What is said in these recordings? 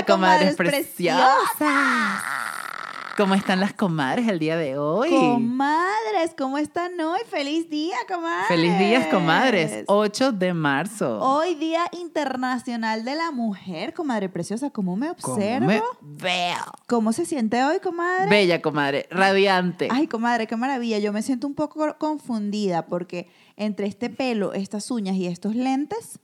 Hola, comadres comadres preciosas. ¿Cómo están las comadres el día de hoy? Comadres, ¿cómo están hoy? Feliz día, comadres. Feliz días, comadres. 8 de marzo. Hoy Día Internacional de la Mujer, comadre preciosa. ¿Cómo me ¿Cómo observo? me veo? ¿Cómo se siente hoy, comadre? Bella, comadre. Radiante. Ay, comadre, qué maravilla. Yo me siento un poco confundida porque entre este pelo, estas uñas y estos lentes,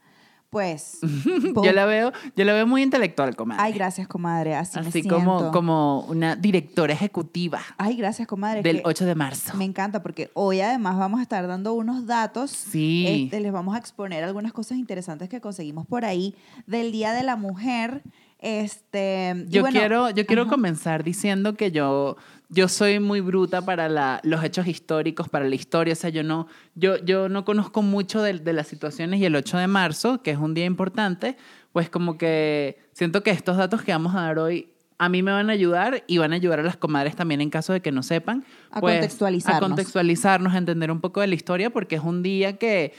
pues... yo la veo, yo la veo muy intelectual, comadre. Ay, gracias, comadre. Así, me Así como, como una directora ejecutiva Ay, gracias, comadre. del que 8 de marzo. Me encanta porque hoy además vamos a estar dando unos datos. Sí. Este, les vamos a exponer algunas cosas interesantes que conseguimos por ahí del Día de la Mujer. Este, Yo bueno, quiero, yo quiero ajá. comenzar diciendo que yo, yo soy muy bruta para la- los hechos históricos, para la historia. O sea, yo no, yo, yo no conozco mucho de, de las situaciones y el 8 de marzo, que es un día importante, pues como que siento que estos datos que vamos a dar hoy a mí me van a ayudar y van a ayudar a las comadres también en caso de que no sepan. A pues, contextualizarnos. A contextualizarnos, a entender un poco de la historia, porque es un día que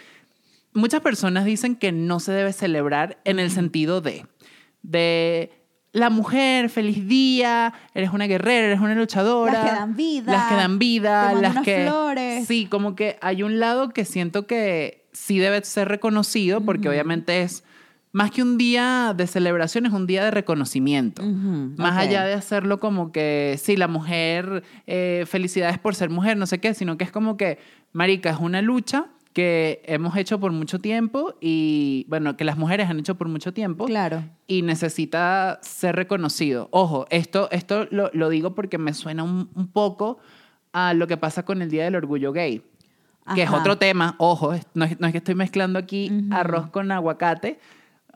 muchas personas dicen que no se debe celebrar en el sentido de, de la mujer, feliz día, eres una guerrera, eres una luchadora. Las que dan vida, Las que dan vida, te las que... flores. Sí, como que hay un lado que siento que sí debe ser reconocido, porque obviamente es más que un día de celebración, es un día de reconocimiento. Más allá de hacerlo como que, sí, la mujer, eh, felicidades por ser mujer, no sé qué, sino que es como que, marica, es una lucha que hemos hecho por mucho tiempo y, bueno, que las mujeres han hecho por mucho tiempo Claro. y necesita ser reconocido. Ojo, esto, esto lo, lo digo porque me suena un, un poco a lo que pasa con el Día del Orgullo Gay, que es Ajá. otro tema. Ojo, no es, no es que estoy mezclando aquí Ujú. arroz con aguacate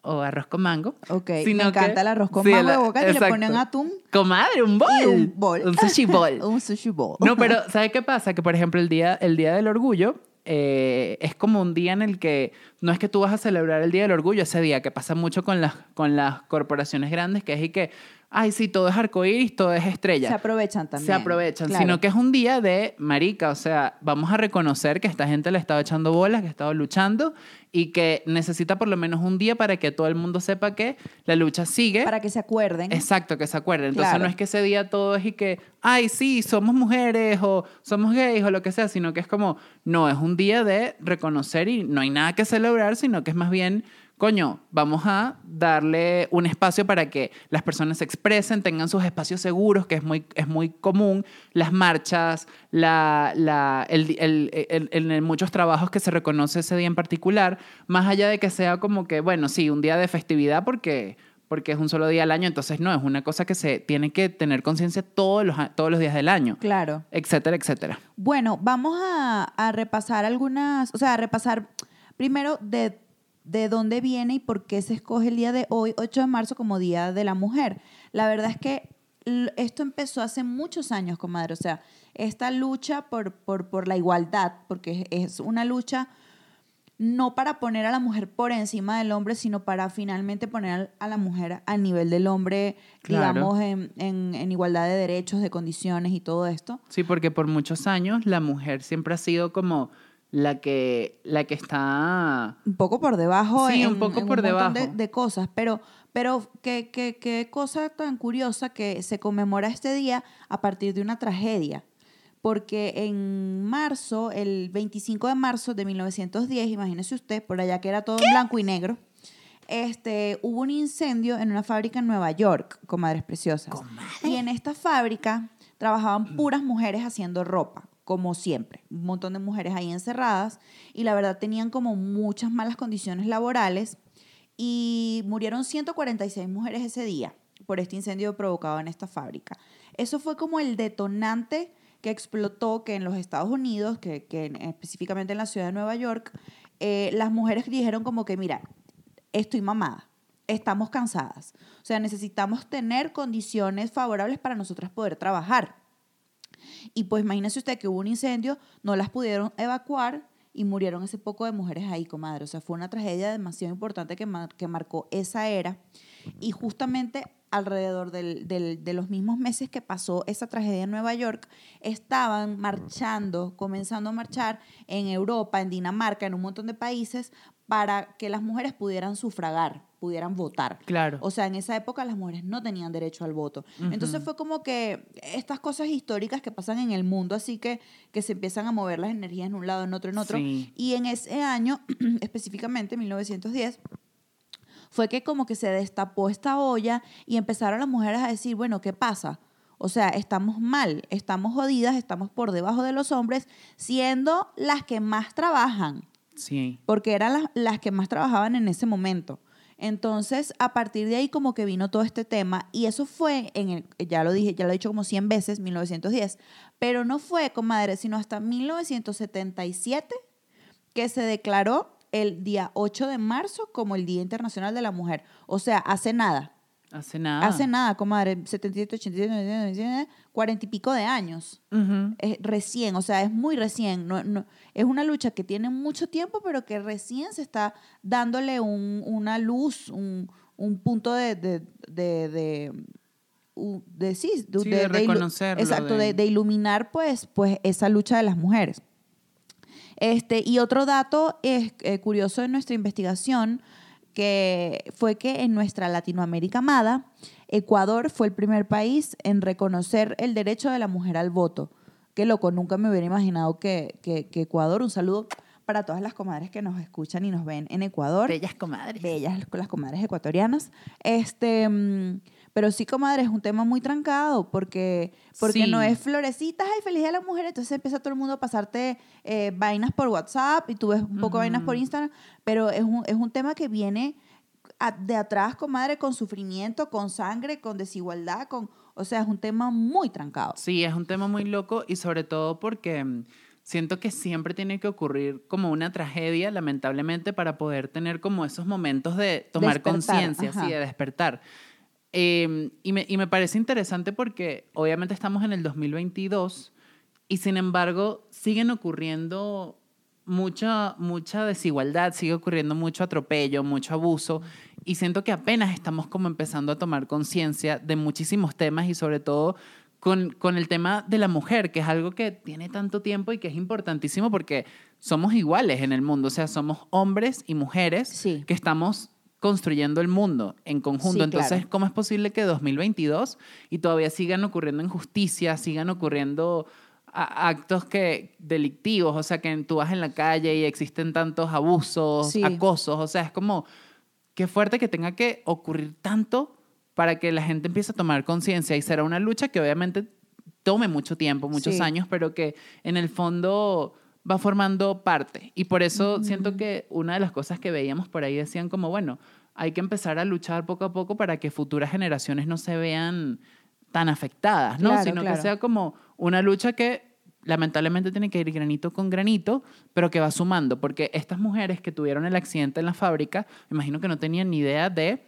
o arroz con mango. Ok, me sino encanta que- el arroz con sí, mango de aguacate y le ponen atún Comadre, un bol. y un bol. Un sushi bol. un sushi bowl. No, pero ¿sabe qué pasa? Que, por ejemplo, el Día, el día del Orgullo eh, es como un día en el que no es que tú vas a celebrar el Día del Orgullo ese día, que pasa mucho con las, con las corporaciones grandes, que es y que, ay, sí, todo es arcoíris, todo es estrella. Se aprovechan también. Se aprovechan, Claro. sino que es un día de marica, o sea, vamos a reconocer que esta gente le ha estado echando bolas, que ha estado luchando y que necesita por lo menos un día para que todo el mundo sepa que la lucha sigue. Para que se acuerden. Exacto, que se acuerden. Entonces Claro. no es que ese día todo es y que, ay, sí, somos mujeres o somos gays o lo que sea, sino que es como, no, es un día de reconocer y no hay nada que celebrar, sino que es más bien, coño, vamos a darle un espacio para que las personas se expresen, tengan sus espacios seguros, que es muy, es muy común, las marchas, la, la, el, el- en muchos trabajos que se reconoce ese día en particular, más allá de que sea como que, bueno, sí, un día de festividad porque porque es un solo día al año, entonces no, es una cosa que se tiene que tener conciencia todos los, todos los días del año, Claro. etcétera, etcétera. Bueno, vamos a, a repasar algunas, o sea, a repasar primero de, de dónde viene y por qué se escoge el día de hoy, 8 de marzo, como Día de la Mujer. La verdad es que esto empezó hace muchos años, comadre. O sea, esta lucha por, por, por la igualdad, porque es es una lucha no para poner a la mujer por encima del hombre, sino para finalmente poner a la mujer al nivel del hombre, Claro. digamos, en, en- en igualdad de derechos, de condiciones y todo esto. Sí, porque por muchos años la mujer siempre ha sido como la que, la que está... un poco por debajo Sí, en, un poco en por debajo. de cosas, pero, pero qué, qué, qué cosa tan curiosa que se conmemora este día a partir de una tragedia. Porque en marzo, el 25 de marzo de 1910, imagínese usted, por allá que era todo en blanco y negro, este, hubo un incendio en una fábrica en Nueva York, comadres preciosas. Y en esta fábrica trabajaban puras mujeres haciendo ropa, como siempre. Un montón de mujeres ahí encerradas. Y la verdad tenían como muchas malas condiciones laborales. Y murieron 146 mujeres ese día por este incendio provocado en esta fábrica. Eso fue como el detonante que explotó que en los Estados Unidos, que, que en- específicamente en la ciudad de Nueva York, eh, las mujeres dijeron como que, mira, estoy mamada, estamos cansadas. O sea, necesitamos tener condiciones favorables para nosotras poder trabajar. Y pues imagínese usted que hubo un incendio, no las pudieron evacuar y murieron ese poco de mujeres ahí, comadre. O sea, fue una tragedia demasiado importante que, que marcó esa era. Y justamente alrededor del- del- de los mismos meses que pasó esa tragedia en Nueva York, estaban marchando, comenzando a marchar en Europa, en Dinamarca, en un montón de países, para que las mujeres pudieran sufragar, pudieran votar. Claro. O sea, en esa época las mujeres no tenían derecho al voto. Entonces fue como que estas cosas históricas que pasan en el mundo, así que, que se empiezan a mover las energías en un lado, en otro, en otro. Sí. Y en ese año, específicamente, 1910, fue que como que se destapó esta olla y empezaron las mujeres a decir, bueno, ¿qué pasa? O sea, estamos mal, estamos jodidas, estamos por debajo de los hombres, siendo las que más trabajan Sí. porque eran las, las que más trabajaban en ese momento. Entonces, a partir de ahí como que vino todo este tema y eso fue en el, ya lo dije, ya lo he dicho como 100 veces, 1910, pero no fue, comadre, sino hasta 1977 que se declaró el día 8 de marzo como el Día Internacional de la Mujer. O sea, hace nada. Hace nada. Hace nada, comadre, 77, 87, 99, 40 y pico de años. Ujú. Es recién, o sea, es muy recién. No, no, es una lucha que tiene mucho tiempo, pero que recién se está dándole un- una luz, un, un punto de, de, de, de, de- sí, Sí, de reconocerlo, exacto, de, de iluminar pues, pues esa lucha de las mujeres. Este, y otro dato es, eh, curioso en nuestra investigación que fue que en nuestra Latinoamérica amada, Ecuador fue el primer país en reconocer el derecho de la mujer al voto. Qué loco, nunca me hubiera imaginado que, que- que Ecuador, un saludo para todas las comadres que nos escuchan y nos ven en Ecuador Bellas comadres. bellas con las comadres ecuatorianas. Este, mm, pero sí, comadre, es un tema muy trancado porque, porque Sí. no es florecitas, ay, feliz de la mujer, entonces empieza todo el mundo a pasarte eh, vainas por WhatsApp y tú ves un poco de vainas por Instagram, pero es un, es un tema que viene a- de atrás, comadre, con sufrimiento, con sangre, con desigualdad, con, o sea, es un tema muy trancado. Sí, es un tema muy loco y sobre todo porque mm, siento que siempre tiene que ocurrir como una tragedia, lamentablemente, para poder tener como esos momentos de tomar conciencia, ajá. sí, de despertar. Eh, y, me, y me parece interesante porque obviamente estamos en el 2022 y sin embargo siguen ocurriendo mucha, mucha desigualdad, sigue ocurriendo mucho atropello, mucho abuso y siento que apenas estamos como empezando a tomar conciencia de muchísimos temas y sobre todo con, con el tema de la mujer, que es algo que tiene tanto tiempo y que es importantísimo porque somos iguales en el mundo, o sea, somos hombres y mujeres Sí. que estamos construyendo el mundo en conjunto. Sí, Entonces, claro. ¿cómo es posible que 2022 y todavía sigan ocurriendo injusticias, sigan ocurriendo actos que delictivos, o sea, que tú vas en la calle y existen tantos abusos, Sí. acosos, o sea, es como qué fuerte que tenga que ocurrir tanto para que la gente empiece a tomar conciencia y será una lucha que obviamente tome mucho tiempo, muchos Sí. años, pero que en el fondo va formando parte. Y por eso siento que una de las cosas que veíamos por ahí decían como, bueno, hay que empezar a luchar poco a poco para que futuras generaciones no se vean tan afectadas, ¿no? Claro, Sino claro. que sea como una lucha que lamentablemente tiene que ir granito con granito, pero que va sumando, porque estas mujeres que tuvieron el accidente en la fábrica, me imagino que no tenían ni idea de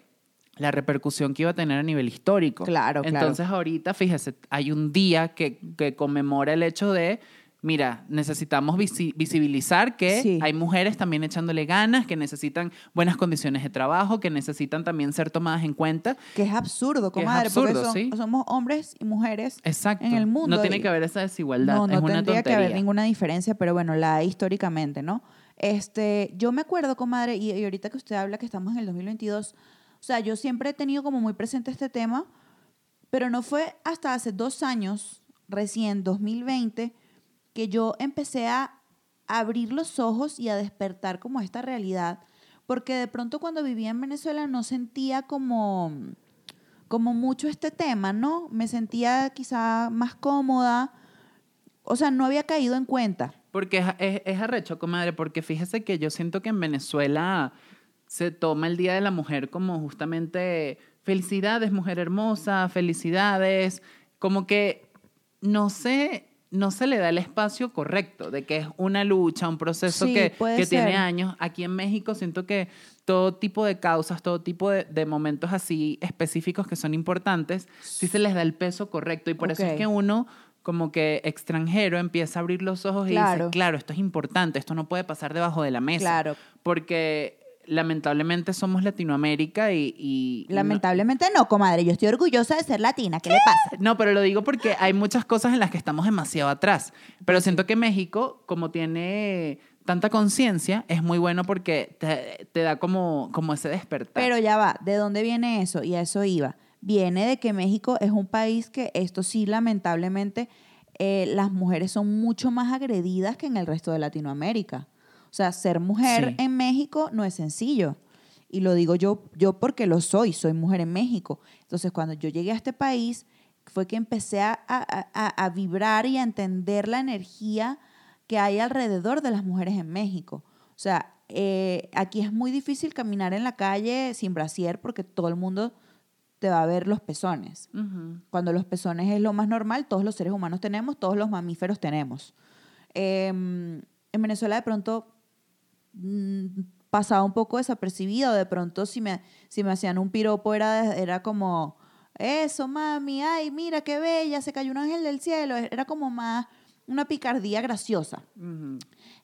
la repercusión que iba a tener a nivel histórico. Claro, claro. Entonces ahorita, fíjese, hay un día que, que conmemora el hecho de, mira, necesitamos visi- visibilizar que Sí. hay mujeres también echándole ganas, que necesitan buenas condiciones de trabajo, que necesitan también ser tomadas en cuenta. Que es absurdo, es comadre, absurdo, porque son- sí. somos hombres y mujeres Exacto. en el mundo. No tiene y- que haber esa desigualdad. No, no es una tendría que haber ninguna diferencia, pero bueno, la hay históricamente, ¿no? Este, yo me acuerdo, comadre, y, y ahorita que usted habla que estamos en el 2022, o sea, yo siempre he tenido como muy presente este tema, pero no fue hasta hace dos años, recién 2020, que yo empecé a abrir los ojos y a despertar como esta realidad, porque de pronto cuando vivía en Venezuela no sentía como como mucho este tema, ¿no? Me sentía quizá más cómoda, o sea, no había caído en cuenta. Porque es, es, es comadre, porque fíjese que yo siento que en Venezuela se toma el Día de la Mujer como justamente felicidades, mujer hermosa, felicidades, como que no se, no se le da el espacio correcto de que es una lucha, un proceso Sí, que, que tiene años. Aquí en México siento que todo tipo de causas, todo tipo de, de momentos así específicos que son importantes, sí se les da el peso correcto y por eso es que uno como que extranjero empieza a abrir los ojos y Claro. dice, claro, esto es importante, esto no puede pasar debajo de la mesa. Claro. Porque lamentablemente somos Latinoamérica y... y- y no- Lamentablemente no, comadre. Yo estoy orgullosa de ser latina. ¿Qué le pasa? No, pero lo digo porque hay muchas cosas en las que estamos demasiado atrás. Pero siento que México, como tiene tanta conciencia, es muy bueno porque te, te da como, como ese despertar. Pero ya va, ¿de dónde viene eso? Y a eso iba. Viene de que México es un país que esto sí, lamentablemente, eh, las mujeres son mucho más agredidas que en el resto de Latinoamérica. O sea, ser mujer Sí. en México no es sencillo. Y lo digo yo, yo porque lo soy, soy mujer en México. Entonces, cuando yo llegué a este país, fue que empecé a, a- a- a vibrar y a entender la energía que hay alrededor de las mujeres en México. O sea, eh, aquí es muy difícil caminar en la calle sin brasier porque todo el mundo te va a ver los pezones. Cuando los pezones es lo más normal, todos los seres humanos tenemos, todos los mamíferos tenemos. Eh, en Venezuela de pronto pasaba un poco desapercibido, de pronto si me, si me hacían un piropo era, era como, eso mami, ay, mira qué bella, se cayó un ángel del cielo, era como más una picardía graciosa.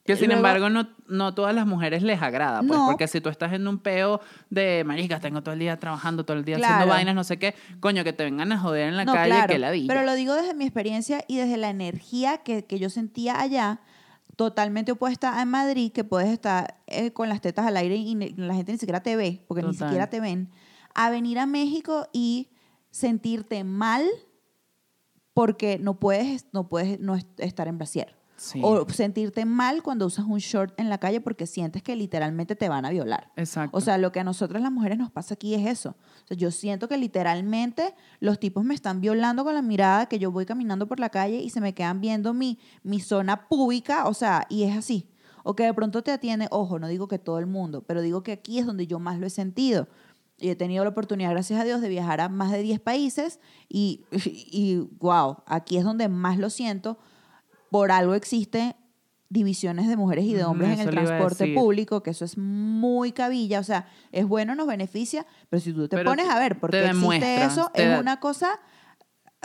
Que sin Luego- embargo no, no todas las mujeres les agrada, pues, No. porque si tú estás en un peo de marica, tengo todo el día trabajando, todo el día Claro. haciendo vainas, no sé qué, coño, que te vengan a joder en la No, calle, claro, que la Pero lo digo desde mi experiencia y desde la energía que, que yo sentía allá, totalmente opuesta a Madrid, que puedes estar eh, con las tetas al aire y la gente ni siquiera te ve, porque ni siquiera te ven, a venir a México y sentirte mal porque no puedes, no puedes no est- estar en brasier. Sí. O sentirte mal cuando usas un short en la calle porque sientes que literalmente te van a violar. Exacto. O sea, lo que a nosotras las mujeres nos pasa aquí es eso. O sea, yo siento que literalmente los tipos me están violando con la mirada, que yo voy caminando por la calle y se me quedan viendo mi, mi zona pública, o sea, y es así. O que de pronto te atiende, ojo, no digo que todo el mundo, pero digo que aquí es donde yo más lo he sentido. Y he tenido la oportunidad, gracias a Dios, de viajar a más de 10 países y, y wow, aquí es donde más lo siento. Por algo existe divisiones de mujeres y de hombres en el transporte público, que eso es muy cabilla, o sea, es bueno, nos beneficia, pero si tú te Pero pones a ver por qué existe eso, es da- una cosa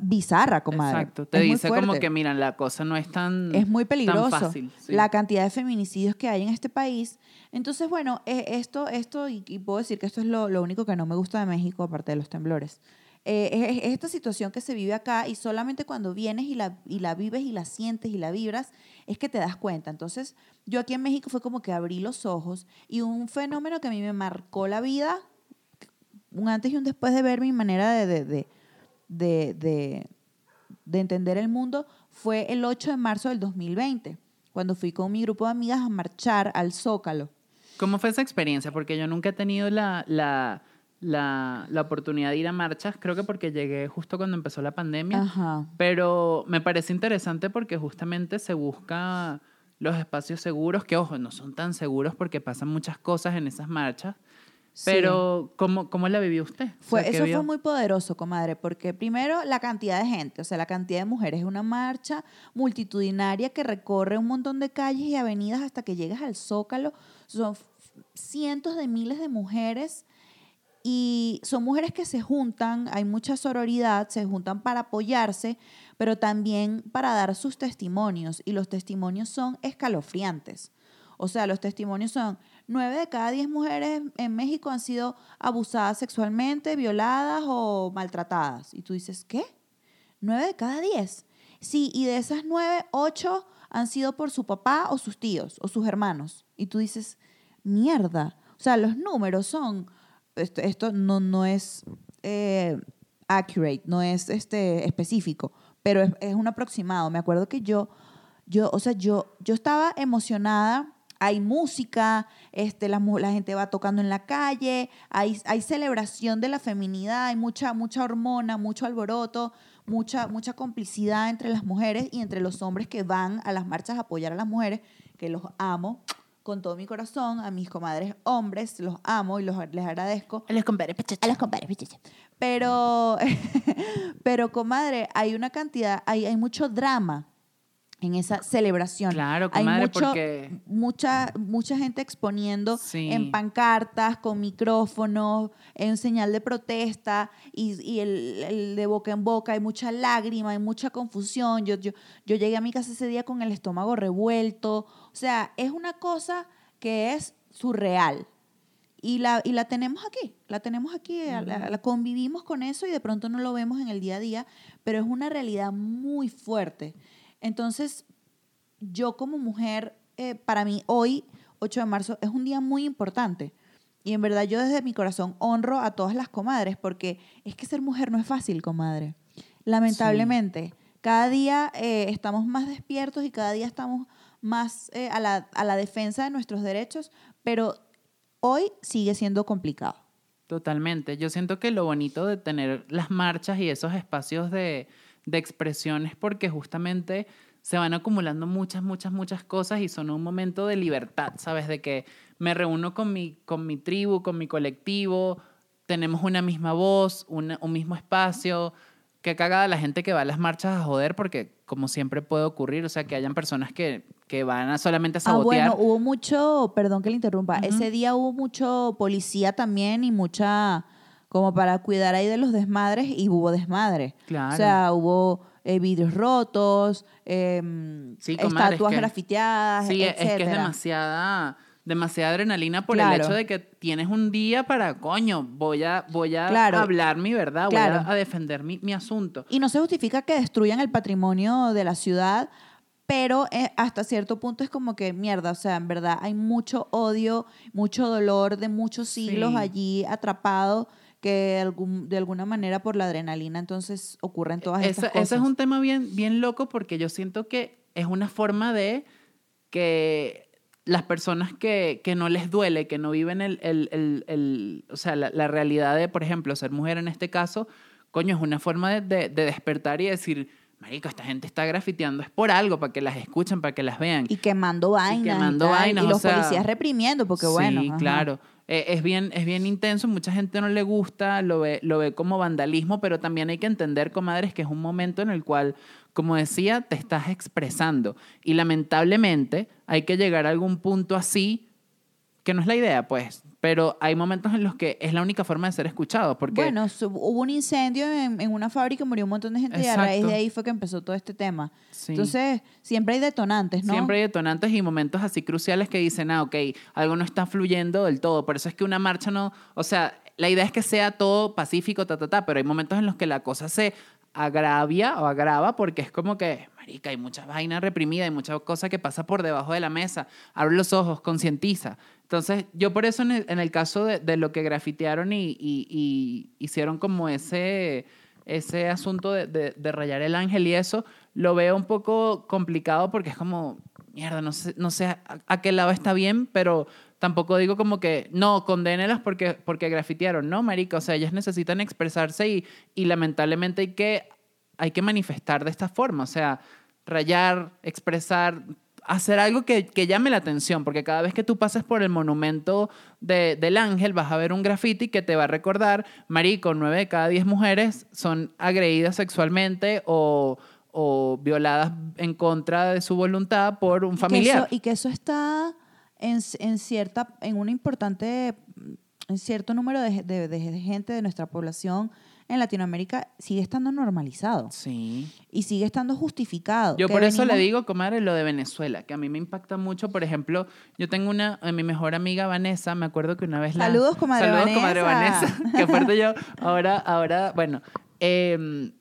bizarra, comadre. Exacto. Te Es dice como que, mira, la cosa no es tan, Es muy peligroso fácil. sí. la cantidad de feminicidios que hay en este país. Entonces, bueno, eh, esto, esto y, y puedo decir que esto es lo, lo único que no me gusta de México, aparte de los temblores. Eh, es, es esta situación que se vive acá y solamente cuando vienes y la, y la vives y la sientes y la vibras es que te das cuenta. Entonces, yo aquí en México fue como que abrí los ojos y un fenómeno que a mí me marcó la vida, un antes y un después de ver mi manera de, de, de- de entender el mundo, fue el 8 de marzo del 2020, cuando fui con mi grupo de amigas a marchar al Zócalo. ¿Cómo fue esa experiencia? Porque yo nunca he tenido la, la, la, la oportunidad de ir a marchas, creo que porque llegué justo cuando empezó la pandemia, Ajá. pero me parece interesante porque justamente se busca los espacios seguros, que ojo, no son tan seguros porque pasan muchas cosas en esas marchas, Sí. pero ¿cómo, cómo la vivió usted? O Fue, sea, ¿qué eso vio? fue muy poderoso, comadre, porque primero la cantidad de gente, o sea, la cantidad de mujeres, es una marcha multitudinaria que recorre un montón de calles y avenidas hasta que llegas al Zócalo. Son cientos de miles de mujeres y son mujeres que se juntan, hay mucha sororidad, se juntan para apoyarse, pero también para dar sus testimonios y los testimonios son escalofriantes. O sea, los testimonios son nueve de cada diez mujeres en México han sido abusadas sexualmente, violadas o maltratadas. Y tú dices, ¿qué? Nueve de cada diez. Sí, y de esas nueve, ocho han sido por su papá o sus tíos o sus hermanos. Y tú dices, mierda. O sea, los números son, esto, esto no, no es eh, accurate, no es este, específico, pero es, es un aproximado. Me acuerdo que yo, yo, o sea, yo, yo estaba emocionada. Hay música, este, la, la gente va tocando en la calle, hay, hay celebración de la feminidad, hay mucha, mucha hormona, mucho alboroto, mucha, mucha complicidad entre las mujeres y entre los hombres que van a las marchas a apoyar a las mujeres, que los amo con todo mi corazón, a mis comadres hombres, los amo y los, les agradezco. A los compadres, A los compadres, pichichi. Pero, pero comadre, hay una cantidad, hay, hay mucho drama en esa celebración. Claro, hay comadre, mucho, porque- mucha, mucha gente exponiendo Sí. en pancartas, con micrófonos, en señal de protesta y, y el, el de boca en boca. Hay mucha lágrima, hay mucha confusión. Yo, yo, yo llegué a mi casa ese día con el estómago revuelto. O sea, es una cosa que es surreal. y, la, y la tenemos aquí, la tenemos aquí, la convivimos con eso y de pronto no lo vemos en el día a día, pero es una realidad muy fuerte. Entonces, yo como mujer, eh, para mí hoy, 8 de marzo, es un día muy importante. Y en verdad yo desde mi corazón honro a todas las comadres, porque es que ser mujer no es fácil, comadre. Lamentablemente, cada día eh, estamos más despiertos y cada día estamos más eh, a, la, a la defensa de nuestros derechos, pero hoy sigue siendo complicado. Totalmente. Yo siento que lo bonito de tener las marchas y esos espacios de, de expresión es porque justamente se van acumulando muchas, muchas, muchas cosas y son un momento de libertad, ¿sabes? De que me reúno con mi, con mi tribu, con mi colectivo, tenemos una misma voz, una- un mismo espacio. Que cagada la gente que va a las marchas a joder porque como siempre puede ocurrir, o sea, que hayan personas que, que van a solamente a Ah, sabotear. bueno, hubo mucho, perdón que le interrumpa, ese día hubo mucho policía también y mucha, como para cuidar ahí de los desmadres y hubo desmadre. Claro. O sea, hubo eh, vidrios rotos, em, Sí, comadre, es estatuas que- grafiteadas, Sí, es que es demasiada, demasiada adrenalina por Claro. el hecho de que tienes un día para, coño, voy a, voy a Claro. hablar mi verdad, Claro. voy a, a defender mi, mi asunto. Y no se justifica que destruyan el patrimonio de la ciudad, pero eh, hasta cierto punto es como que mierda, o sea, en verdad hay mucho odio, mucho dolor de muchos siglos Sí. allí atrapado que algún- de alguna manera por la adrenalina entonces ocurren todas Ese, estas cosas. ese es un tema bien, bien loco porque yo siento que es una forma de que las personas que, que no les duele, que no viven el, el- el- el- o sea, la, la realidad de, por ejemplo, ser mujer en este caso, coño, es una forma de, de- de despertar y decir, marico, esta gente está grafiteando, es por algo, para que las escuchen, para que las vean. y quemando vainas y, quemando tal, vainas, y o los sea, policías reprimiendo porque bueno Sí, ajá. Eh, es, bien, es bien intenso, mucha gente no le gusta, lo ve, lo ve como vandalismo, pero también hay que entender, comadres, que es un momento en el cual, como decía, te estás expresando. Y lamentablemente hay que llegar a algún punto así, que no es la idea, pues, pero hay momentos en los que es la única forma de ser escuchado, porque... bueno hubo un incendio en, en una fábrica y murió un montón de gente y a raíz de ahí fue que empezó todo este tema Sí. entonces siempre hay detonantes ¿no? Siempre hay detonantes y momentos así cruciales que dicen, ah, ok, algo no está fluyendo del todo. Por eso es que una marcha no, o sea, la idea es que sea todo pacífico, ta, ta, ta, pero hay momentos en los que la cosa se agravia o agrava porque es como que, marica, hay mucha vaina reprimida, hay mucha cosa que pasa por debajo de la mesa. Abre los ojos, concientiza. Entonces, yo por eso en el, en el caso de, de lo que grafitearon y, y- y hicieron como ese, ese asunto de, de- de rayar el ángel y eso, lo veo un poco complicado porque es como, mierda, no sé, no sé a, a qué lado está bien, pero tampoco digo como que, no, condénelas porque, porque grafitearon. No, marica, o sea, ellas necesitan expresarse y, y lamentablemente hay que, hay que manifestar de esta forma, o sea, rayar, expresar, hacer algo que, que llame la atención, porque cada vez que tú pases por el monumento de- del ángel vas a ver un graffiti que te va a recordar, marico, nueve de cada diez mujeres son agredidas sexualmente o, o violadas en contra de su voluntad por un Y que familiar. eso- y que eso está en, en cierta, en un importante, en cierto número de, de- de gente de nuestra población en Latinoamérica sigue estando normalizado Sí. y sigue estando justificado. Yo que por eso le digo, comadre, lo de Venezuela, que a mí me impacta mucho. Por ejemplo, yo tengo una, a mi mejor amiga Vanessa, me acuerdo que una vez la... Saludos, comadre Saludos, comadre Vanessa. Vanessa. Qué fuerte yo. Ahora, ahora, bueno, eh,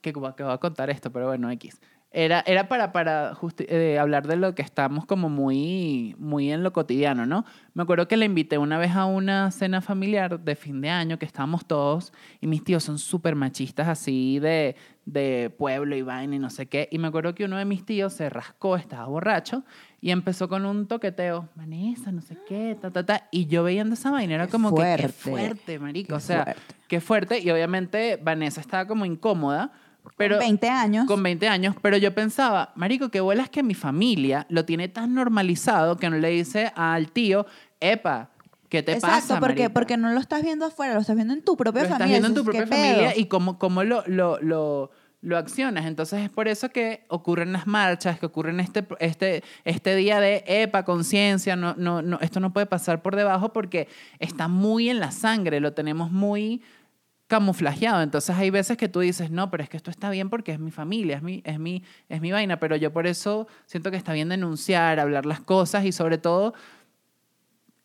que, que voy a contar esto, pero bueno, X. Era, era para, para eh, hablar de lo que estamos como muy, muy en lo cotidiano, ¿no? Me acuerdo que le invité una vez a una cena familiar de fin de año que estábamos todos y mis tíos son súper machistas así de, de pueblo y vaina y no sé qué. Y me acuerdo que uno de mis tíos se rascó, estaba borracho y empezó con un toqueteo, Vanessa, no sé qué, ta, ta, ta. Y yo veíando esa vaina era Qué como que qué fuerte. fuerte, marico. Qué o sea, fuerte. qué fuerte. Y obviamente Vanessa estaba como incómoda. Pero, 20 años. con 20 años, pero yo pensaba, marico, qué bolas que mi familia lo tiene tan normalizado que no le dice al tío, epa, ¿qué te Exacto, pasa, porque, porque no lo estás viendo afuera, lo estás viendo en tu propia lo estás familia. viendo en tu propia familia y cómo, cómo lo, lo, lo, lo accionas. Entonces es por eso que ocurren las marchas, que ocurren este, este, este día de epa, conciencia, no, no, no, esto no puede pasar por debajo porque está muy en la sangre, lo tenemos muy camuflajeado. Entonces hay veces que tú dices, no, pero es que esto está bien porque es mi familia, es mi, es mi, es mi vaina, pero yo por eso siento que está bien denunciar, hablar las cosas y sobre todo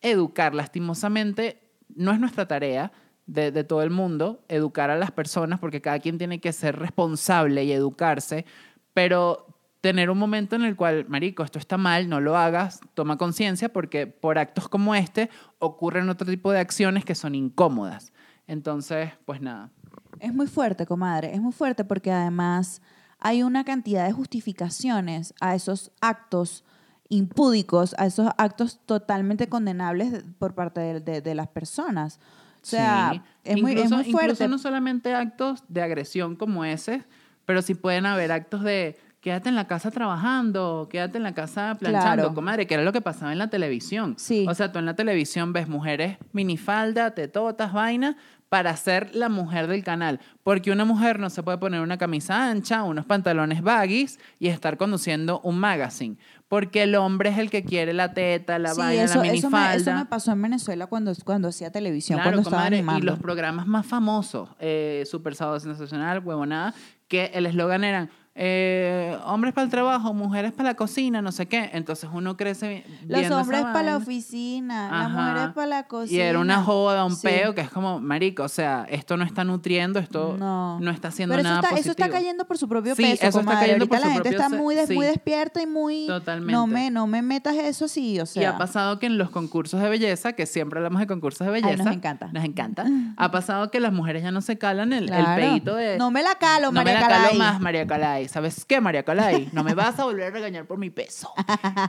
educar. Lastimosamente, no es nuestra tarea de, de todo el mundo educar a las personas porque cada quien tiene que ser responsable y educarse, pero tener un momento en el cual, marico, esto está mal, no lo hagas, toma conciencia porque por actos como este ocurren otro tipo de acciones que son incómodas. Entonces, pues nada. Es muy fuerte, comadre, es muy fuerte porque además hay una cantidad de justificaciones a esos actos impúdicos, a esos actos totalmente condenables de- por parte de, de- de las personas. O sea, Sí. es, muy, es Incluso- muy fuerte. Incluso no solamente actos de agresión como ese, pero sí pueden haber actos de quédate en la casa trabajando, quédate en la casa planchando, Claro. comadre, que era lo que pasaba en la televisión. Sí. O sea, tú en la televisión ves mujeres minifalda, tetotas, vainas, para ser la mujer del canal. Porque una mujer no se puede poner una camisa ancha, unos pantalones baggies y estar conduciendo un magazine. Porque el hombre es el que quiere la teta, la Sí, vaina, eso, la eso, minifalda. me, eso me pasó en Venezuela cuando, cuando hacía televisión, Claro, cuando estaba comadre, animando. y los programas más famosos, eh, Super Sábado Sensacional, Huevonada, que el eslogan eran eh, hombres para el trabajo, mujeres para la cocina, no sé qué. Entonces uno crece Los viendo esa hombres para la oficina, las mujeres para la cocina. Y era una joda, un Sí. peo, que es como, marico, o sea, esto no está nutriendo, esto no, No. está haciendo Pero nada está, eso positivo. está cayendo por su propio Sí, peso, eso está cayendo Ahorita por la su gente propio está muy, des- muy sí. despierta y muy... Totalmente. No me, no me metas eso, sí, o sea... y ha pasado que en los concursos de belleza, que siempre hablamos de concursos de Ay, belleza. nos encanta. Nos encanta. ha pasado que las mujeres ya no se calan el, el Claro. peito de... No me la calo, no María me la calo Calay. más, María Calay. ¿Sabes qué, María Calay? No me vas a volver a regañar por mi peso.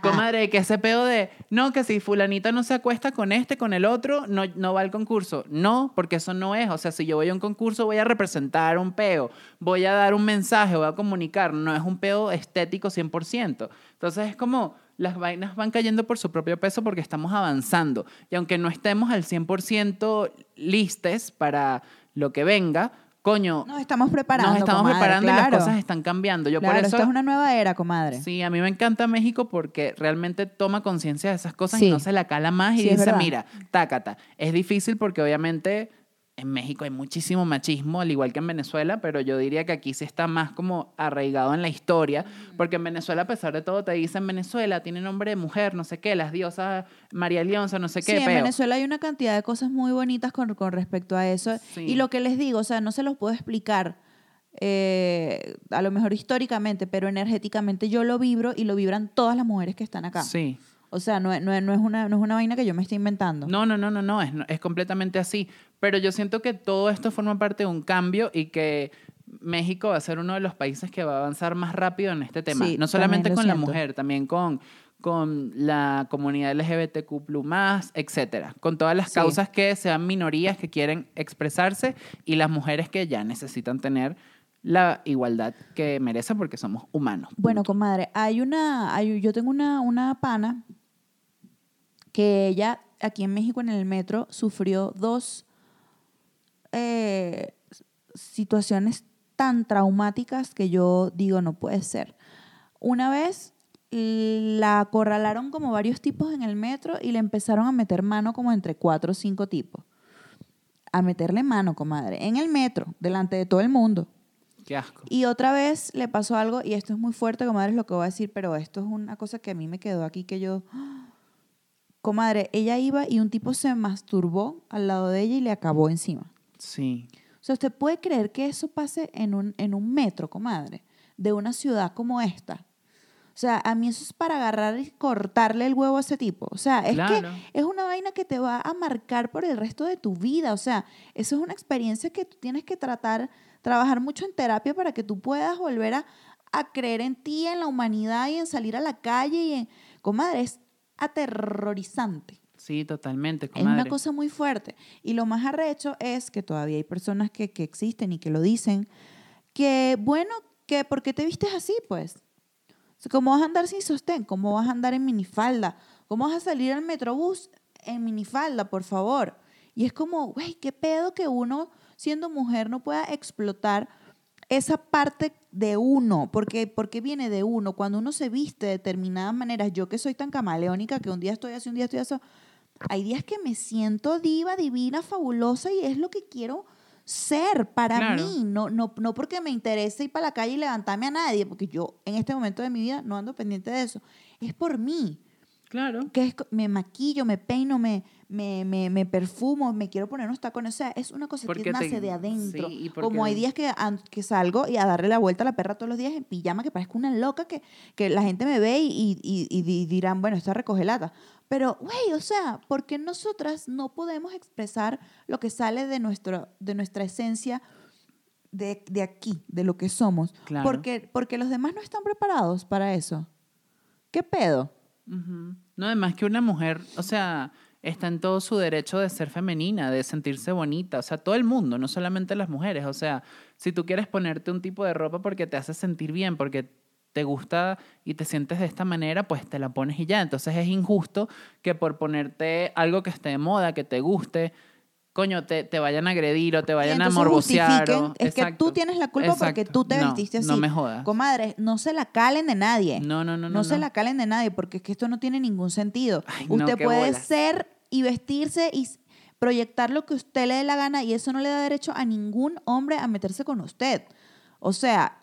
Comadre, que ese peo de, no, que si fulanita no se acuesta con este, con el otro, no, no va al concurso. No, porque eso no es. O sea, si yo voy a un concurso, voy a representar un peo, voy a dar un mensaje, voy a comunicar. No es un peo estético 100%. Entonces es como las vainas van cayendo por su propio peso porque estamos avanzando. Y aunque no estemos al 100% listes para lo que venga, coño, Nos estamos preparando, nos estamos comadre, preparando y las cosas están cambiando. Yo Claro, por eso es una nueva era, comadre. Sí, a mí me encanta México porque realmente toma conciencia de esas cosas Sí. y no se la cala más y Sí, dice, mira, tácata. Es difícil porque obviamente en México hay muchísimo machismo, al igual que en Venezuela, pero yo diría que aquí sí está más como arraigado en la historia, porque en Venezuela, a pesar de todo, te dicen Venezuela, tiene nombre de mujer, no sé qué, las diosas María Leonza, no sé Sí, qué, en peo. Venezuela hay una cantidad de cosas muy bonitas con, con respecto a eso. Sí. Y lo que les digo, o sea, no se los puedo explicar, eh, a lo mejor históricamente, pero energéticamente yo lo vibro y lo vibran todas las mujeres que están acá. Sí. O sea, no, es- no, no es una, no es una vaina que yo me estoy inventando. No, no, no, no, no, es, es completamente así. Pero yo siento que todo esto forma parte de un cambio y que México va a ser uno de los países que va a avanzar más rápido en este tema. Sí, no solamente con la siento. mujer, también con, con la comunidad LGBTQ, etcétera. Con todas las Sí. causas que sean minorías que quieren expresarse y las mujeres que ya necesitan tener la igualdad que merecen porque somos humanos. Bueno, comadre, hay una, hay, yo tengo una, una pana que ella aquí en México en el metro sufrió dos eh, situaciones tan traumáticas que yo digo no puede ser. Una vez la acorralaron como varios tipos en el metro y le empezaron a meter mano como entre cuatro o cinco tipos. A meterle mano, comadre, en el metro, delante de todo el mundo. Qué asco. Y otra vez le pasó algo, y esto es muy fuerte, comadre, es lo que voy a decir, pero esto es una cosa que a mí me quedó aquí que yo. Comadre, ella iba y un tipo se masturbó al lado de ella y le acabó encima. Sí. O sea, ¿usted puede creer que eso pase en un, en un metro, comadre, de una ciudad como esta? O sea, a mí eso es para agarrar y cortarle el huevo a ese tipo. O sea, es Claro. que es una vaina que te va a marcar por el resto de tu vida. O sea, eso es una experiencia que tú tienes que tratar, trabajar mucho en terapia para que tú puedas volver a, a creer en ti, en la humanidad y en salir a la calle. Y en... Comadre, es aterrorizante. Sí, totalmente, Es comadre. una cosa muy fuerte. Y lo más arrecho es que todavía hay personas que, que existen y que lo dicen, que bueno, que ¿por qué te vistes así, pues? ¿Cómo vas a andar sin sostén? ¿Cómo vas a andar en minifalda? ¿Cómo vas a salir al metrobús en minifalda, por favor? Y es como, güey, qué pedo que uno, siendo mujer, no pueda explotar esa parte de uno, porque, porque viene de uno. Cuando uno se viste de determinadas maneras, yo que soy tan camaleónica, que un día estoy así, un día estoy así, hay días que me siento diva, divina, fabulosa y es lo que quiero ser para Claro. mí, no, no, no porque me interese ir para la calle y levantarme a nadie, porque yo en este momento de mi vida no ando pendiente de eso, es por mí. Claro. que es, me maquillo, me peino, me, me, me, me perfumo, me quiero poner unos tacones. O sea, es una cosa Porque que te- nace de adentro. sí, porque- Como hay días que, que salgo y a darle la vuelta a la perra todos los días en pijama, que parezco una loca, que, que la gente me ve y, y, y- y di- dirán, bueno, esta recoge lata. Pero, güey, o sea, porque nosotras no podemos expresar lo que sale de, nuestro, de nuestra esencia de, de aquí, de lo que somos? Claro. Porque, porque los demás no están preparados para eso. ¿Qué pedo? Ujú. No, además que una mujer, o sea, está en todo su derecho de ser femenina, de sentirse bonita, o sea, todo el mundo, no solamente las mujeres, o sea, si tú quieres ponerte un tipo de ropa porque te hace sentir bien, porque te gusta y te sientes de esta manera, pues te la pones y ya. Entonces es injusto que por ponerte algo que esté de moda, que te guste, coño, te, te vayan a agredir o te vayan a morbosear. o- es que tú tienes la culpa porque tú te No, vestiste así. No me jodas. Comadre, no se la calen de nadie. No, no, no, no. No, se no. la calen de nadie porque es que esto no tiene ningún sentido. Ay, usted puede ser y vestirse y proyectar lo que usted le dé la gana y eso no le da derecho a ningún hombre a meterse con usted. O sea,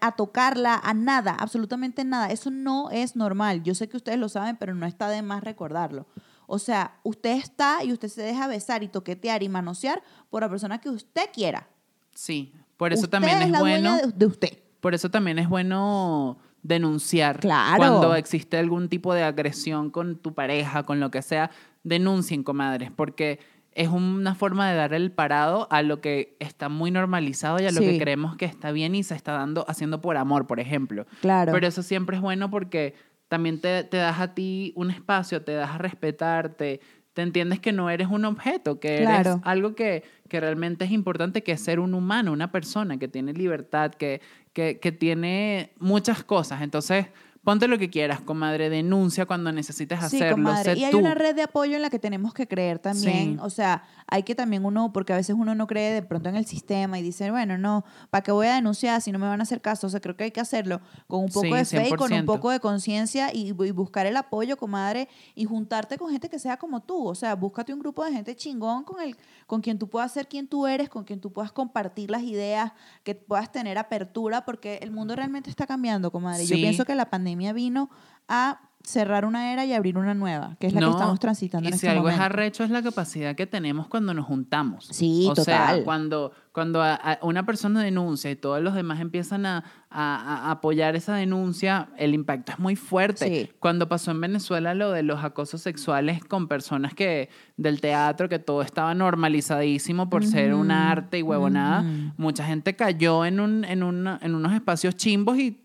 a, tocarla, a nada, absolutamente nada. Eso no es normal. Yo sé que ustedes lo saben, pero no está de más recordarlo. O sea, usted está y usted se deja besar y toquetear y manosear por la persona que usted quiera. Sí, por eso Usted también es es la bueno. de usted. Por eso también es bueno denunciar. Claro. Cuando existe algún tipo de agresión con tu pareja, con lo que sea, denuncien, comadres, porque es una forma de dar el parado a lo que está muy normalizado y a lo que creemos que está bien y se está dando haciendo por amor, por ejemplo. Claro. Pero eso siempre es bueno porque también te, te das a ti un espacio, te das a respetarte, te entiendes que no eres un objeto, que eres Claro. algo que, que realmente es importante, que es ser un humano, una persona que tiene libertad, que, que, que tiene muchas cosas. Entonces, ponte lo que quieras, comadre, denuncia cuando necesites Sí, hacerlo, comadre. sé Y hay tú. una red de apoyo en la que tenemos que creer también. Sí. O sea, hay que también uno, porque a veces uno no cree de pronto en el sistema y dice, bueno, no, ¿para qué voy a denunciar si no me van a hacer caso? O sea, creo que hay que hacerlo con un poco Sí, de fe y con un 100%. poco de conciencia y, y buscar el apoyo, comadre, y juntarte con gente que sea como tú. O sea, búscate un grupo de gente chingón con, el, con quien tú puedas ser quien tú eres, con quien tú puedas compartir las ideas, que puedas tener apertura, porque el mundo realmente está cambiando, comadre. Yo pienso que la pandemia vino a cerrar una era y abrir una nueva, que es la No, que estamos transitando y en si este algo es arrecho es la capacidad que tenemos cuando nos juntamos. Sí, o sea, total. cuando, cuando a- a una persona denuncia y todos los demás empiezan a, a- apoyar esa denuncia, el impacto es muy fuerte. Sí. Cuando pasó en Venezuela lo de los acosos sexuales con personas que del teatro, que todo estaba normalizadísimo por ser un arte y huevonada, ujú. mucha gente cayó en, un, en, una- en unos espacios chimbos y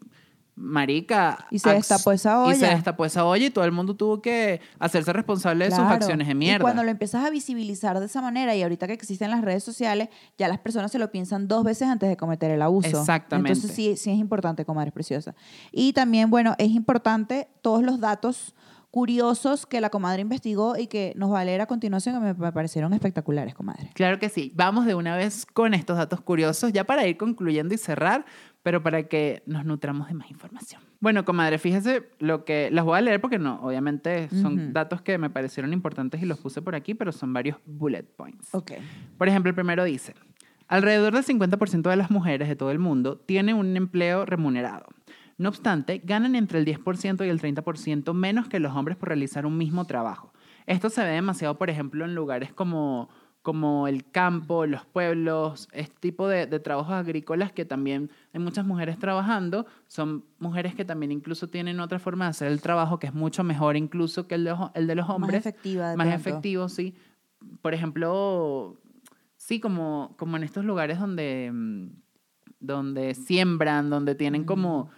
marica Y se destapó esa y se olla. destapó esa olla y todo el mundo tuvo que hacerse responsable de sus acciones de Y mierda. cuando lo empiezas a visibilizar de esa manera, y ahorita que existen las redes sociales, ya las personas se lo piensan dos veces antes de cometer el abuso. Exactamente. Entonces sí, sí es importante, comadres preciosas. Y también, bueno, es importante todos los datos curiosos que la comadre investigó y que nos va a leer a continuación, que me parecieron espectaculares, comadre. Claro que sí. Vamos de una vez con estos datos curiosos, ya para ir concluyendo y cerrar, pero para que nos nutramos de más información. Bueno, comadre, fíjese lo que las voy a leer porque no, obviamente son Ujú. datos que me parecieron importantes y los puse por aquí, pero son varios bullet points. Ok. Por ejemplo, el primero dice, alrededor del 50% de las mujeres de todo el mundo tienen un empleo remunerado. No obstante, ganan entre el 10% y el 30% menos que los hombres por realizar un mismo trabajo. Esto se ve demasiado, por ejemplo, en lugares como, como el campo, los pueblos, este tipo de, de trabajos agrícolas que también hay muchas mujeres trabajando. Son mujeres que también incluso tienen otra forma de hacer el trabajo que es mucho mejor incluso que el de, los- el de los hombres Más efectiva. de más pronto. efectivo, sí. Por ejemplo, sí, como, como en estos lugares donde, mm, donde siembran, donde tienen Mm. como...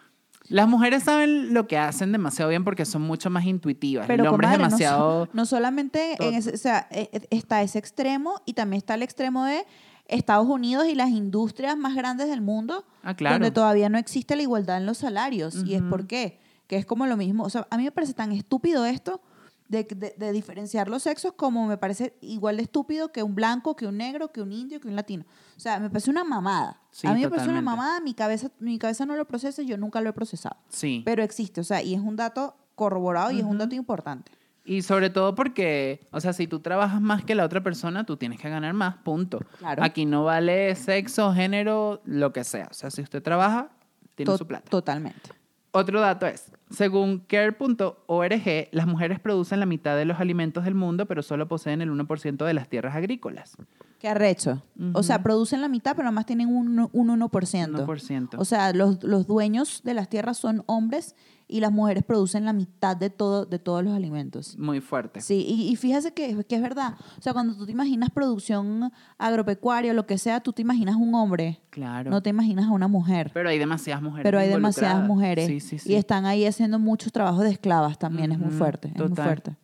Las mujeres saben lo que hacen demasiado bien porque son mucho más intuitivas. Pero el hombre comadre, es demasiado... No, solamente en ese, o sea, eh, eh, está ese extremo y también está el extremo de Estados Unidos y las industrias más grandes del mundo, Ah, claro. donde todavía no existe la igualdad en los salarios. ¿Y es por qué? Que es como lo mismo. O sea, a mí me parece tan estúpido esto de, de- de diferenciar los sexos como me parece igual de estúpido que un blanco, que un negro, que un indio, que un latino. O sea, me parece una mamada. Sí, a mí me parece una mamada, mi cabeza, mi cabeza no lo procesa, yo nunca lo he procesado. Sí. Pero existe, o sea, y es un dato corroborado y es un dato importante. Y sobre todo porque, o sea, si tú trabajas más que la otra persona, tú tienes que ganar más, punto. Claro. Aquí no vale sexo, género, lo que sea. O sea, si usted trabaja, tiene To- su plata. Totalmente. Otro dato es, Según care.org, las mujeres producen la mitad de los alimentos del mundo, pero solo poseen el 1% de las tierras agrícolas. Qué arrecho. O sea, producen la mitad, pero nada más tienen un, un 1%. 1%. O sea, los, los dueños de las tierras son hombres y las mujeres producen la mitad de, todo, de todos los alimentos. Muy fuerte. Sí, y, y fíjese que, que es verdad. O sea, cuando tú te imaginas producción agropecuaria o lo que sea, tú te imaginas un hombre. Claro. No te imaginas a una mujer. Pero hay demasiadas mujeres. Pero hay demasiadas mujeres. Sí, sí, sí. Y están ahí haciendo muchos trabajos de esclavas también. Es muy fuerte. Es muy fuerte.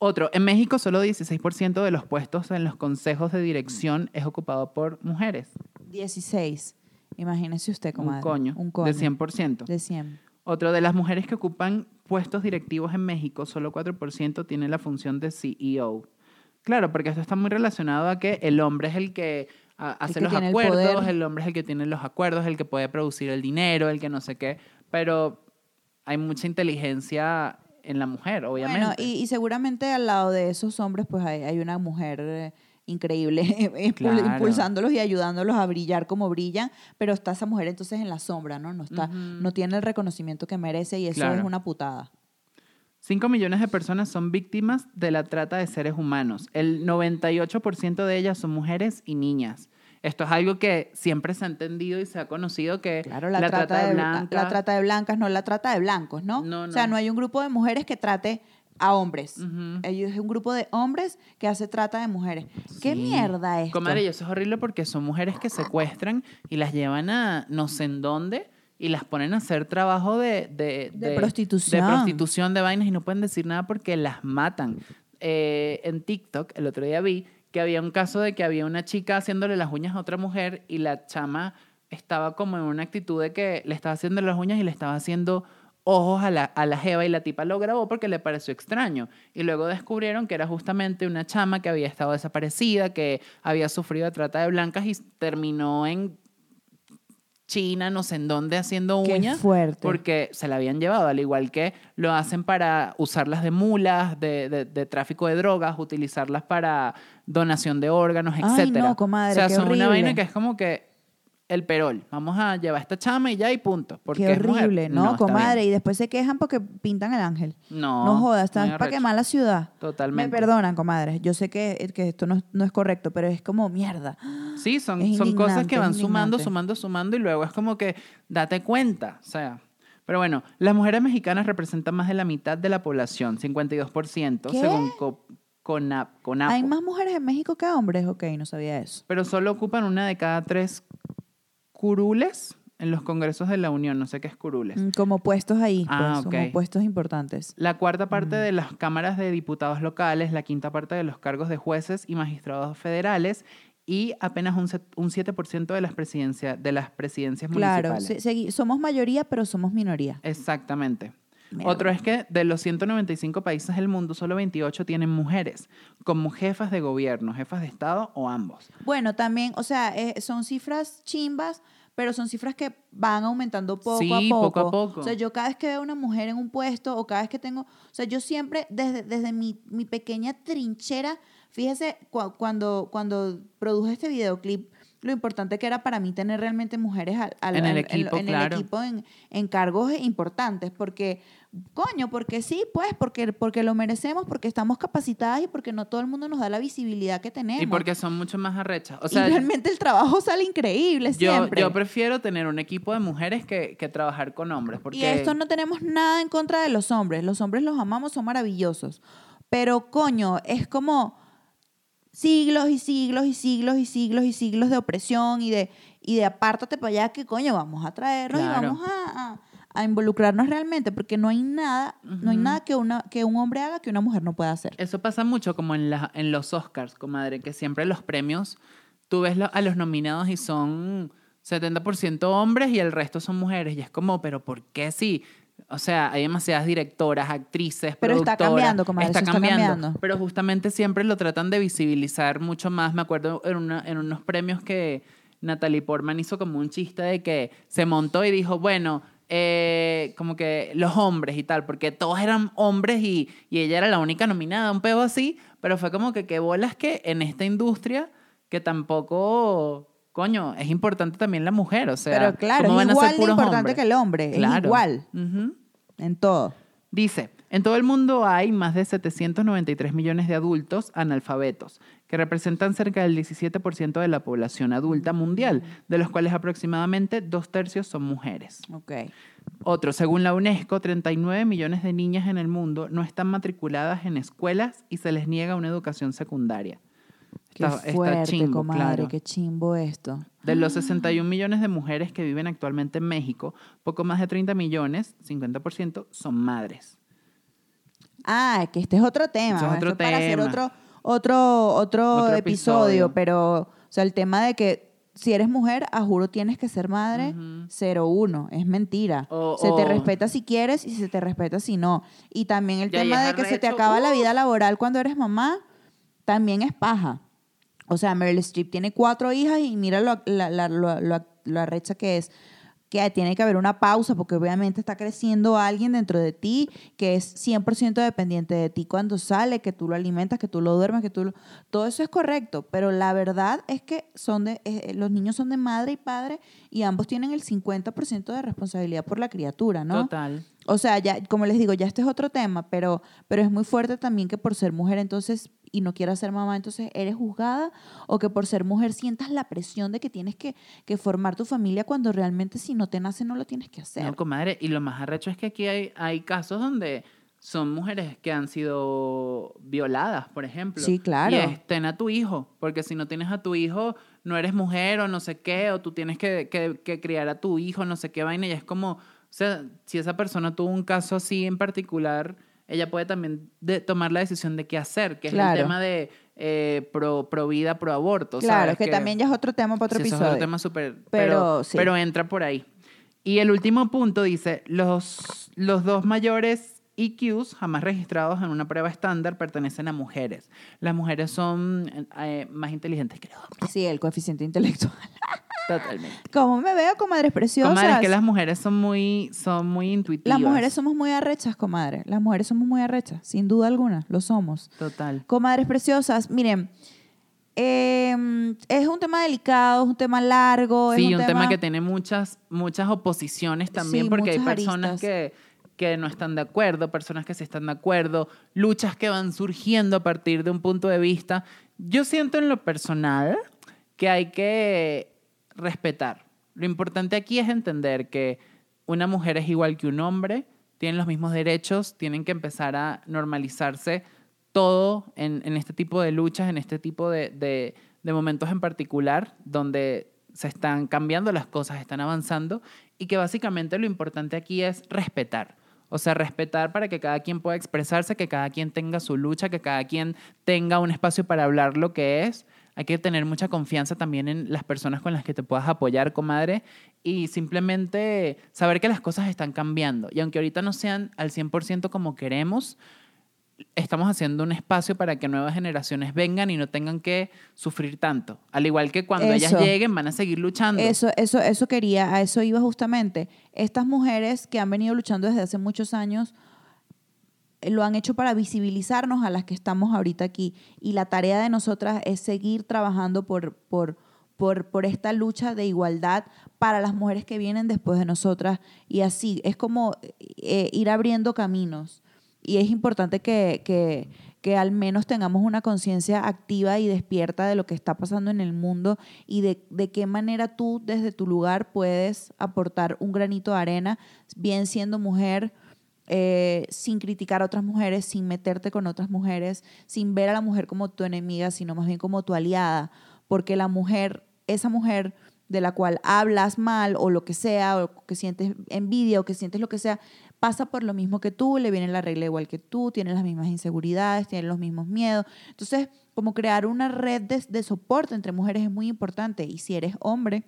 Otro, en México solo 16% de los puestos en los consejos de dirección es ocupado por mujeres. 16. Imagínese usted, comadre. Un coño. Un coño. De 100%. De 100. Otro, de las mujeres que ocupan puestos directivos en México, solo 4% tiene la función de CEO. Claro, porque esto está muy relacionado a que el hombre es el que hace que los el acuerdos, poder. el, hombre es el que tiene los acuerdos, el que puede producir el dinero, el que no sé qué, pero hay mucha inteligencia en la mujer, obviamente. Bueno, y, y seguramente al lado de esos hombres, pues hay, hay una mujer eh, increíble Claro. impulsándolos y ayudándolos a brillar como brillan, pero está esa mujer entonces en la sombra, ¿no? No, está, no tiene el reconocimiento que merece y eso Claro. es una putada. 5 millones de personas son víctimas de la trata de seres humanos. El 98% de ellas son mujeres y niñas. Esto es algo que siempre se ha entendido y se ha conocido que Claro, la, trata, de, bla- blancas- la trata de blancas, no la trata de blancos, ¿no? No, O sea, no hay un grupo de mujeres que trate a hombres. Ujú. Ellos es un grupo de hombres que hace trata de mujeres. ¿Qué mierda es? Comadre, eso es horrible porque son mujeres que secuestran y las llevan a no sé en dónde y las ponen a hacer trabajo de... De, De prostitución. De prostitución, de vainas y no pueden decir nada porque las matan. Eh, en TikTok, el otro día vi que había un caso de que había una chica haciéndole las uñas a otra mujer y la chama estaba como en una actitud de que le estaba haciendo las uñas y le estaba haciendo ojos a la, a la jeva y la tipa lo grabó porque le pareció extraño. Y luego descubrieron que era justamente una chama que había estado desaparecida, que había sufrido de trata de blancas y terminó en China, no sé en dónde, haciendo Qué uñas. fuerte. Porque se la habían llevado, al igual que lo hacen para usarlas de mulas, de, de- de tráfico de drogas, utilizarlas para donación de órganos, Ay, no, comadre, o sea, qué son una vaina que es como que el perol. Vamos a llevar esta chama y ya y punto. Porque Qué es mujer. horrible, ¿no, comadre? Y después se quejan porque pintan el ángel. No. No, jodas, muy estás para quemar la ciudad. Totalmente. Me perdonan, comadre. Yo sé que, que esto no, no es correcto, pero es como mierda. Sí, son, son cosas que van sumando, sumando, sumando y luego es como que date cuenta. O sea. Pero bueno, las mujeres mexicanas representan más de la mitad de la población, 52%, ¿Qué? según Co- Conap- Conapo. ¿Hay más mujeres en México que hombres? Ok, no sabía eso. Pero solo ocupan una de cada tres curules en los congresos de la Unión. No sé qué es curules. Mm, Como puestos ahí, Ah, pues, como puestos importantes. La cuarta parte Mm. de las cámaras de diputados locales, la quinta parte de los cargos de jueces y magistrados federales y apenas un, un 7% de las, presidencias de las presidencias Claro, municipales. segui- somos mayoría, pero somos minoría. Exactamente. Mierda. Otro es que de los 195 países del mundo, solo 28 tienen mujeres como jefas de gobierno, jefas de Estado o ambos. Bueno, también, o sea, eh, son cifras chimbas, pero son cifras que van aumentando poco Sí, a poco. poco a poco. O sea, yo cada vez que veo una mujer en un puesto o cada vez que tengo, o sea, yo siempre desde, desde mi, mi pequeña trinchera, fíjese, cua- cuando, cuando produje este videoclip, lo importante que era para mí tener realmente mujeres al- al- En el equipo, en, claro. el equipo en, en cargos importantes, porque, coño, porque sí, pues, porque, porque lo merecemos, porque estamos capacitadas y porque no todo el mundo nos da la visibilidad que tenemos. Y porque son mucho más arrechas. O y sea, realmente el trabajo sale increíble yo, siempre. yo prefiero tener un equipo de mujeres que, que trabajar con hombres. Porque Y esto no tenemos nada en contra de los hombres. Los hombres los amamos, son maravillosos. Pero coño, es como siglos y siglos y siglos y siglos y siglos de opresión y de, y de apártate para allá que coño, vamos a traernos Claro. y vamos a, a- a involucrarnos realmente, porque no hay nada, no hay nada que, una, que un hombre haga que una mujer no pueda hacer. Eso pasa mucho como en, la- en los Oscars, comadre, que siempre los premios, tú ves lo- a los nominados y son 70% hombres y el resto son mujeres. Y es como, pero ¿por qué sí? O sea, hay demasiadas directoras, actrices, Pero está productoras. cambiando, comadre, Está está cambiando. Pero justamente siempre lo tratan de visibilizar mucho más. Me acuerdo en, una- en unos premios que Natalie Portman hizo como un chiste de que se montó y dijo, bueno, eh, como que los hombres y tal, porque todos eran hombres y, y ella era la única nominada, un pego así, pero fue como que qué bolas que en esta industria que tampoco, coño, es importante también la mujer, o sea, Pero claro, ¿cómo es van a ser igual de puros importante hombres? que el hombre, es Claro. igual. Ujú. en todo. Dice, en todo el mundo hay más de 793 millones de adultos analfabetos, que representan cerca del 17% de la población adulta mundial, de los cuales aproximadamente dos tercios son mujeres. Ok. Otro, según la UNESCO, 39 millones de niñas en el mundo no están matriculadas en escuelas y se les niega una educación secundaria. Qué Está- está fuerte, chimbo, comadre, claro. qué chimbo esto. De los 61 millones de mujeres que viven actualmente en México, poco más de 30 millones, 50%, son madres. Ah, que este es otro tema. Ese es Esto otro para hacer tema. otro, otro, otro, Otro episodio, episodio. pero, o sea, el tema de que si eres mujer, a juro tienes que ser madre, Ujú. 0-1, es mentira. Se te respeta si quieres y se te respeta si no. Y también el tema de que se te acaba la uf. vida laboral cuando eres mamá, también es paja. O sea, Meryl Streep tiene cuatro hijas y mira lo, la, la- lo- lo- lo arrecha que es. Que tiene que haber una pausa porque obviamente está creciendo alguien dentro de ti que es 100% dependiente de ti cuando sale, que tú lo alimentas, que tú lo duermes, que tú lo... Todo eso es correcto, pero la verdad es que son de, eh, los niños son de madre y padre y ambos tienen el 50% de responsabilidad por la criatura, ¿no? Total. O sea, ya, como les digo, ya este es otro tema, pero, pero es muy fuerte también que por ser mujer entonces y no quieras ser mamá, entonces eres juzgada o que por ser mujer sientas la presión de que tienes que, que formar tu familia cuando realmente si no te nace no lo tienes que hacer. No, comadre, y lo más arrecho es que aquí hay, hay casos donde son mujeres que han sido violadas, por ejemplo. Sí, claro. Y es, ten a tu hijo, porque si no tienes a tu hijo, no eres mujer o no sé qué, o tú tienes que, que- que criar a tu hijo, no sé qué vaina, y es como, o sea, si esa persona tuvo un caso así en particular, ella puede también de- tomar la decisión de qué hacer, que es Claro. el tema de eh, pro, pro vida, pro aborto. claro, ¿sabes? que, también ya es otro tema para otro Sí, eso es episodio. otro tema súper. Pero, Pero, sí. pero entra por ahí. Y el último punto dice: los, los dos mayores EQs jamás registrados en una prueba estándar pertenecen a mujeres. Las mujeres son eh, más inteligentes que los hombres. Sí, el coeficiente intelectual. Totalmente. Como me veo, comadres preciosas. Comadre, es que las mujeres son muy, son muy intuitivas. Las mujeres somos muy arrechas, comadre. Las mujeres somos muy arrechas, sin duda alguna, lo somos. Total. Comadres preciosas, miren, eh, es un tema delicado, es un tema largo. Sí, es un, tema... que tiene muchas, muchas oposiciones también, Sí, porque hay personas aristas. que, que no están de acuerdo, personas que sí están de acuerdo, luchas que van surgiendo a partir de un punto de vista. Yo siento en lo personal que hay que respetar. Lo importante aquí es entender que una mujer es igual que un hombre, tienen los mismos derechos, tienen que empezar a normalizarse todo en, este tipo de luchas, en este tipo de, de- de momentos en particular, donde se están cambiando las cosas, están avanzando, y que básicamente lo importante aquí es respetar. O sea, respetar para que cada quien pueda expresarse, que cada quien tenga su lucha, que cada quien tenga un espacio para hablar lo que es. Hay que tener mucha confianza también en las personas con las que te puedas apoyar, comadre, y simplemente saber que las cosas están cambiando. Y aunque ahorita no sean al 100% como queremos, estamos haciendo un espacio para que nuevas generaciones vengan y no tengan que sufrir tanto. Al igual que cuando ellas Eso. lleguen van a seguir luchando. Eso, eso, eso quería, a eso iba justamente. Estas mujeres que han venido luchando desde hace muchos años lo han hecho para visibilizarnos a las que estamos ahorita aquí. Y la tarea de nosotras es seguir trabajando por, por, por, por esta lucha de igualdad para las mujeres que vienen después de nosotras. Y así, es como eh, ir abriendo caminos. Y es importante que, que, que al menos tengamos una conciencia activa y despierta de lo que está pasando en el mundo y de, de qué manera tú desde tu lugar puedes aportar un granito de arena, bien siendo mujer, eh, sin criticar a otras mujeres, sin meterte con otras mujeres, sin ver a la mujer como tu enemiga, sino más bien como tu aliada, porque la mujer, esa mujer de la cual hablas mal o lo que sea, o que sientes envidia o que sientes lo que sea, pasa por lo mismo que tú, le viene la regla igual que tú, tiene las mismas inseguridades, tiene los mismos miedos. Entonces, como crear una red de, de soporte entre mujeres es muy importante. Y si eres hombre,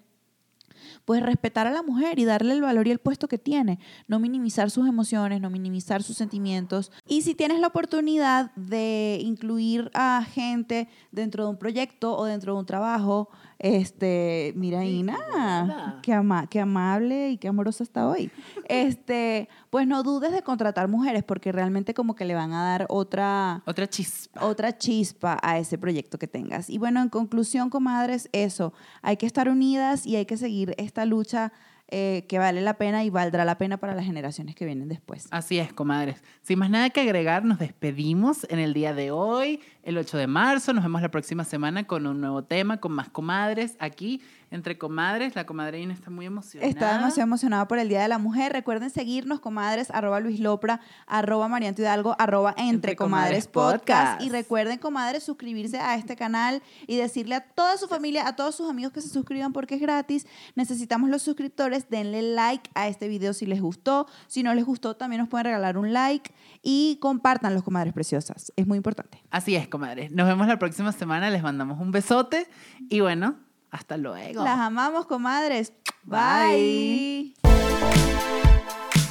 pues respetar a la mujer y darle el valor y el puesto que tiene, no minimizar sus emociones, no minimizar sus sentimientos. Y si tienes la oportunidad de incluir a gente dentro de un proyecto o dentro de un trabajo, este, mira Ina, qué, ama- qué amable y qué amorosa está hoy. Este, pues no dudes de contratar mujeres porque realmente como que le van a dar otra Otra chispa. otra chispa a ese proyecto que tengas. Y bueno, en conclusión, comadres, eso, hay que estar unidas y hay que seguir esta lucha eh, que vale la pena y valdrá la pena para las generaciones que vienen después. Así es, comadres. Sin más nada que agregar, nos despedimos en el día de hoy, el 8 de marzo. Nos vemos la próxima semana con un nuevo tema, con más comadres aquí entre comadres. La comadre Ina está muy emocionada. Está demasiado emocionada por el Día de la Mujer. Recuerden seguirnos, comadres, arroba Luis Lopra, arroba Marianto Hidalgo, arroba Entre, Entre Comadres Comadres Podcast. Podcast. Y recuerden, comadres, suscribirse a este canal y decirle a toda su familia, a todos sus amigos que se suscriban porque es gratis. Necesitamos los suscriptores. Denle like a este video si les gustó. Si no les gustó, también nos pueden regalar un like. Y compartan los comadres preciosas. Es muy importante. Así es, comadres. Nos vemos la próxima semana. Les mandamos un besote. Y bueno, hasta luego. Las amamos, comadres. Bye. Bye.